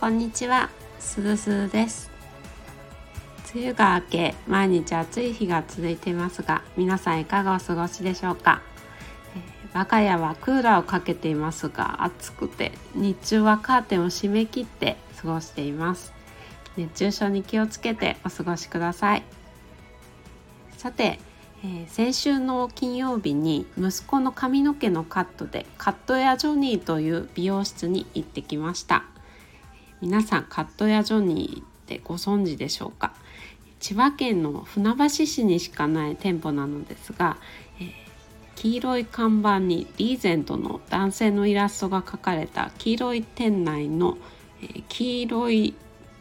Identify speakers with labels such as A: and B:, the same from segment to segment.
A: こんにちは、すずすずです。梅雨が明け毎日暑い日が続いていますが皆さんいかがお過ごしでしょうか、えー、我が家はクーラーをかけていますが暑くて日中はカーテンを閉め切って過ごしています。熱中症に気をつけてお過ごしください。さてえー、先週の金曜日に息子の髪の毛のカットでカットやジョニーという美容室に行ってきました。皆さんカットやジョニーってご存知でしょうか？千葉県の船橋市にしかない店舗なのですが、えー、黄色い看板にリーゼントの男性のイラストが描かれた黄色い店内の、えー、黄色い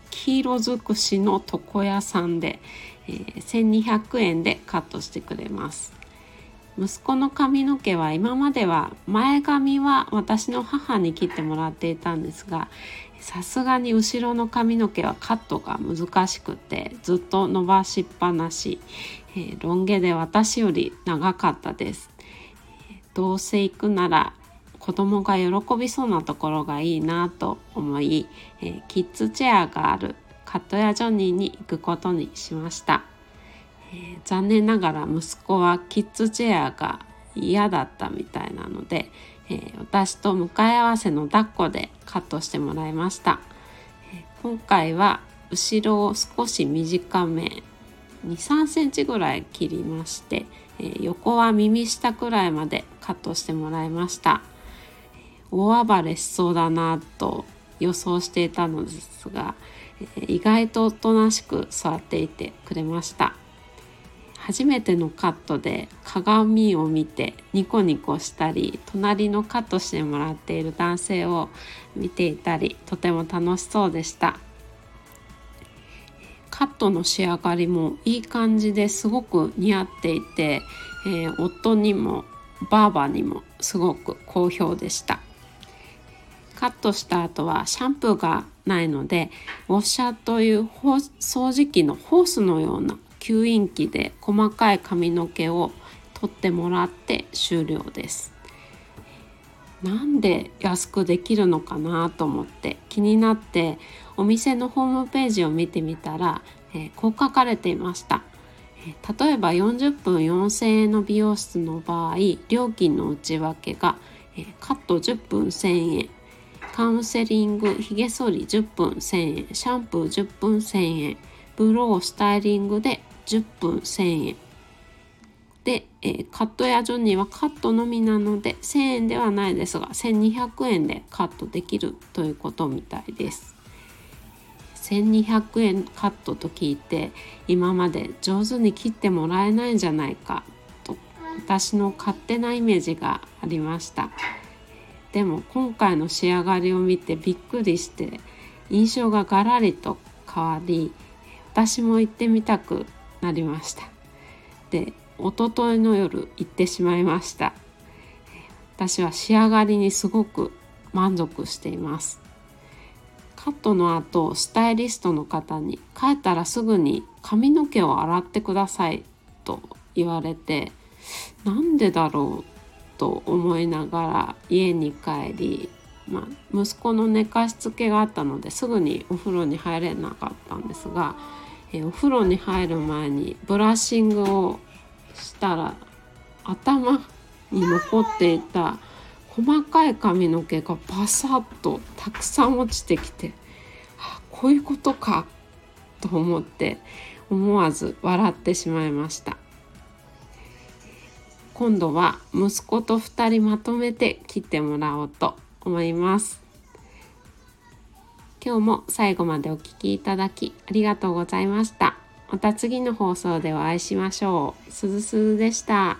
A: 黄色尽くしの床屋さんで、えー、1200円でカットしてくれます。息子の髪の毛は今までは前髪は私の母に切ってもらっていたんですがさすがに後ろの髪の毛はカットが難しくてずっと伸ばしっぱなし、えー、ロン毛で私より長かったです、どうせ行くなら子供が喜びそうなところがいいなと思い、えー、キッズチェアがあるカットやジョニーに行くことにしました、えー、残念ながら息子はキッズチェアが嫌だったみたいなので、えー、私と向かい合わせの抱っこでカットしてもらいました、え今回は後ろを少し短め2 3センチぐらい切りまして、え横は耳下くらいまでカットしてもらいました。大暴れしそうだなと予想していたのですが意外とおとなしく座っていてくれました。初めてのカットで鏡を見てニコニコしたり隣のカットしてもらっている男性を見ていたりとても楽しそうでした。カットの仕上がりもいい感じですごく似合っていて、えー、夫にもバーバーにもすごく好評でした。カットした後はシャンプーがないのでウォッシャーという掃除機のホースのような吸引器で細かい髪の毛を取ってもらって終了です。なんで安くできるのかなと思って気になってお店のホームページを見てみたら、えー、こう書かれていました。例えば40分4000円の美容室の場合料金の内訳がカット10分1000円カウンセリング、ひげ剃り10分1000円、シャンプー10分1000円、ブロー、スタイリングで10分1000円。で、えー、カットやジョニーはカットのみなので1000円ではないですが1200円でカットできるということみたいです。1200円カットと聞いて今まで上手に切ってもらえないんじゃないかと私の勝手なイメージがありました。でも今回の仕上がりを見てびっくりして印象がガラリと変わり私も行ってみたくなりました。で一昨日の夜行ってしまいました。私は仕上がりにすごく満足しています。カットの後スタイリストの方に帰ったらすぐに髪の毛を洗ってくださいと言われてなんでだろう？と思いながら家に帰り、まあ、息子の寝かしつけがあったのですぐにお風呂に入れなかったんですが、えお風呂に入る前にブラッシングをしたら頭に残っていた細かい髪の毛がパサッとたくさん落ちてきてあこういうことかと思って思わず笑ってしまいました。今度は息子と2人まとめて切ってもらおうと思います今日も最後までお聴きいただきありがとうございました。また次の放送でお会いしましょう。すずすずでした。